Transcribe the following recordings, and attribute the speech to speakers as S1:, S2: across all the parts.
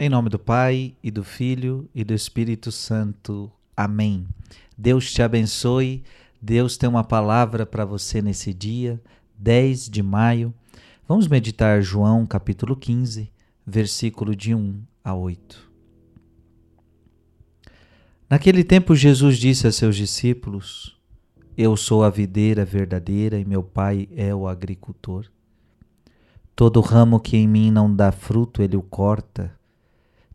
S1: Em nome do Pai e do Filho e do Espírito Santo. Amém. Deus te abençoe. Deus tem uma palavra para você nesse dia, 10 de maio. Vamos meditar João capítulo 15, versículo de 1 a 8. Naquele tempo, Jesus disse a seus discípulos: Eu sou a videira verdadeira e meu Pai é o agricultor. Todo ramo que em mim não dá fruto, ele o corta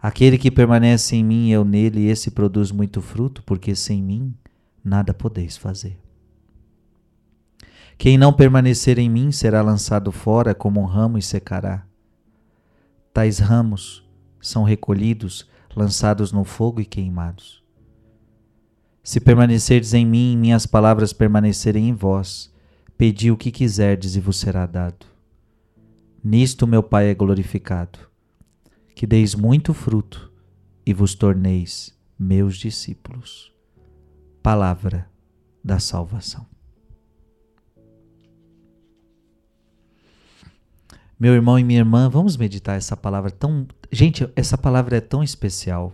S1: Aquele que permanece em mim eu nele, esse produz muito fruto, porque sem mim nada podeis fazer. Quem não permanecer em mim será lançado fora como um ramo e secará. Tais ramos são recolhidos, lançados no fogo e queimados. Se permanecerdes em mim e minhas palavras permanecerem em vós, pedi o que quiserdes e vos será dado. Nisto meu Pai é glorificado que deis muito fruto e vos torneis meus discípulos. Palavra da salvação. Meu irmão e minha irmã, vamos meditar essa palavra tão. Gente, essa palavra é tão especial.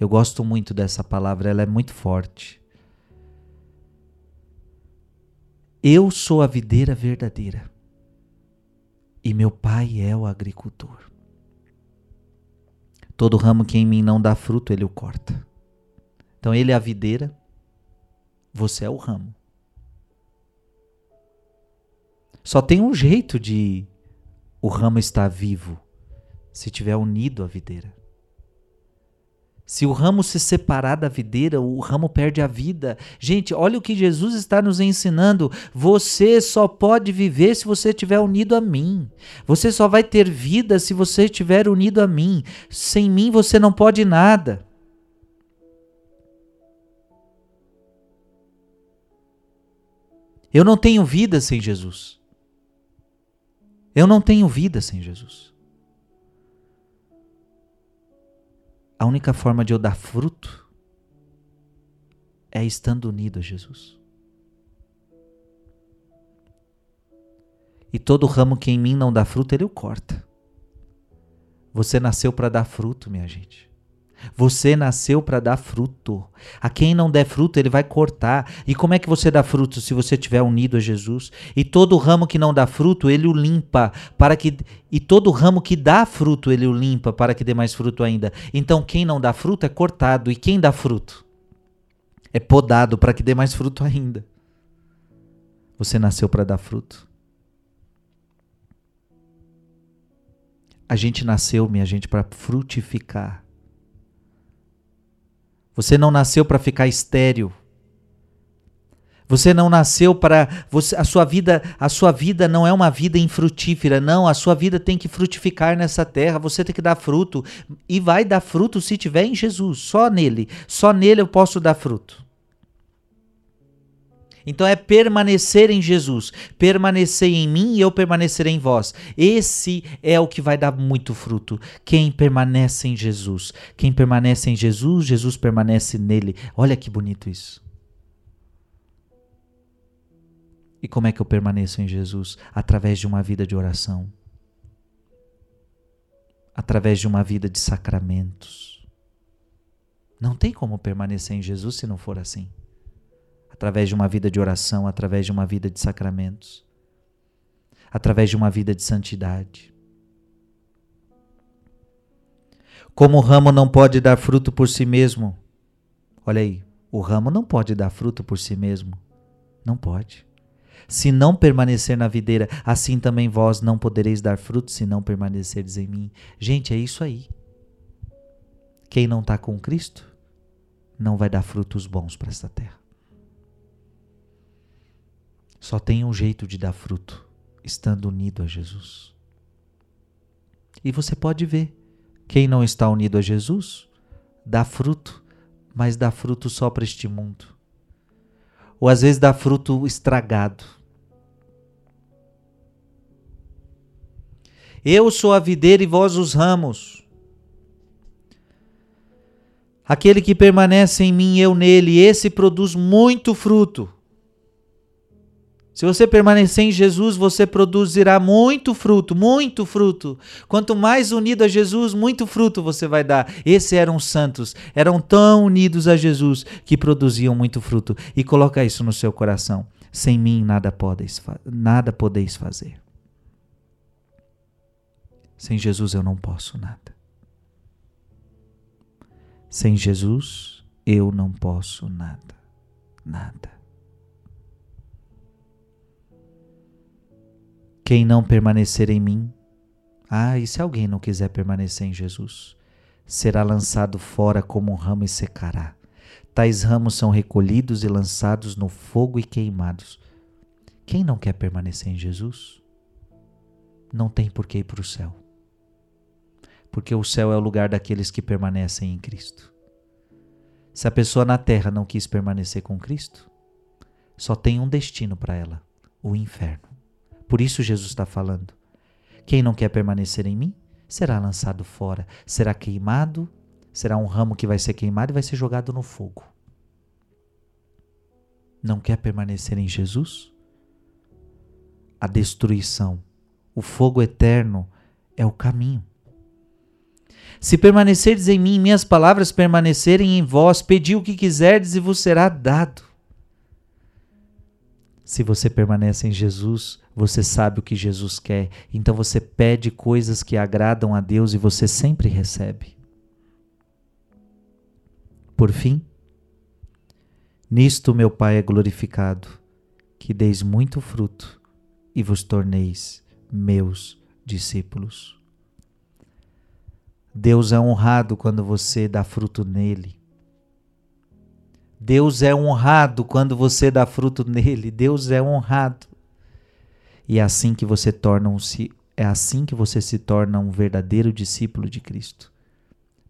S1: Eu gosto muito dessa palavra, ela é muito forte. Eu sou a videira verdadeira e meu pai é o agricultor. Todo ramo que em mim não dá fruto, ele o corta. Então ele é a videira, você é o ramo. Só tem um jeito de o ramo estar vivo, se tiver unido à videira. Se o ramo se separar da videira, o ramo perde a vida. Gente, olha o que Jesus está nos ensinando. Você só pode viver se você estiver unido a mim. Você só vai ter vida se você estiver unido a mim. Sem mim você não pode nada. Eu não tenho vida sem Jesus. Eu não tenho vida sem Jesus. A única forma de eu dar fruto é estando unido a Jesus. E todo ramo que em mim não dá fruto, ele o corta. Você nasceu para dar fruto, minha gente. Você nasceu para dar fruto. A quem não der fruto, ele vai cortar. E como é que você dá fruto se você estiver unido a Jesus? E todo ramo que não dá fruto, ele o limpa para que e todo ramo que dá fruto, ele o limpa para que dê mais fruto ainda. Então quem não dá fruto é cortado e quem dá fruto é podado para que dê mais fruto ainda. Você nasceu para dar fruto. A gente nasceu, minha gente, para frutificar. Você não nasceu para ficar estéril. Você não nasceu para você, a sua vida, a sua vida não é uma vida infrutífera, não, a sua vida tem que frutificar nessa terra, você tem que dar fruto. E vai dar fruto se tiver em Jesus, só nele, só nele eu posso dar fruto. Então é permanecer em Jesus, permanecer em mim e eu permanecerei em vós. Esse é o que vai dar muito fruto. Quem permanece em Jesus. Quem permanece em Jesus, Jesus permanece nele. Olha que bonito isso. E como é que eu permaneço em Jesus? Através de uma vida de oração. Através de uma vida de sacramentos. Não tem como permanecer em Jesus se não for assim através de uma vida de oração, através de uma vida de sacramentos, através de uma vida de santidade. Como o ramo não pode dar fruto por si mesmo, olha aí, o ramo não pode dar fruto por si mesmo. Não pode. Se não permanecer na videira, assim também vós não podereis dar fruto se não permanecerdes em mim. Gente, é isso aí. Quem não está com Cristo não vai dar frutos bons para esta terra. Só tem um jeito de dar fruto, estando unido a Jesus. E você pode ver, quem não está unido a Jesus, dá fruto, mas dá fruto só para este mundo. Ou às vezes dá fruto estragado. Eu sou a videira e vós os ramos. Aquele que permanece em mim, eu nele, esse produz muito fruto. Se você permanecer em Jesus, você produzirá muito fruto, muito fruto. Quanto mais unido a Jesus, muito fruto você vai dar. Esses eram santos, eram tão unidos a Jesus que produziam muito fruto. E coloca isso no seu coração. Sem mim nada podeis, nada podeis fazer. Sem Jesus eu não posso nada. Sem Jesus eu não posso nada. Nada. Quem não permanecer em mim, ah, e se alguém não quiser permanecer em Jesus, será lançado fora como um ramo e secará. Tais ramos são recolhidos e lançados no fogo e queimados. Quem não quer permanecer em Jesus, não tem por que ir para o céu. Porque o céu é o lugar daqueles que permanecem em Cristo. Se a pessoa na terra não quis permanecer com Cristo, só tem um destino para ela: o inferno. Por isso Jesus está falando. Quem não quer permanecer em mim será lançado fora, será queimado, será um ramo que vai ser queimado e vai ser jogado no fogo. Não quer permanecer em Jesus? A destruição, o fogo eterno é o caminho. Se permanecerdes em mim, minhas palavras permanecerem em vós, pedi o que quiserdes e vos será dado. Se você permanece em Jesus, você sabe o que Jesus quer, então você pede coisas que agradam a Deus e você sempre recebe. Por fim, nisto meu Pai é glorificado, que deis muito fruto e vos torneis meus discípulos. Deus é honrado quando você dá fruto nele. Deus é honrado quando você dá fruto nele. Deus é honrado. E é assim que você torna um, é assim que você se torna um verdadeiro discípulo de Cristo,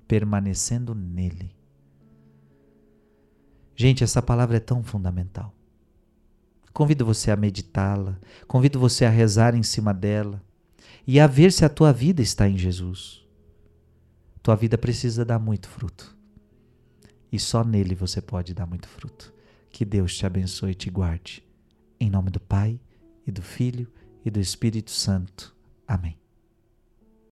S1: permanecendo nele. Gente, essa palavra é tão fundamental. Convido você a meditá-la, convido você a rezar em cima dela e a ver se a tua vida está em Jesus. Tua vida precisa dar muito fruto. E só nele você pode dar muito fruto. Que Deus te abençoe e te guarde. Em nome do Pai, e do Filho e do Espírito Santo. Amém.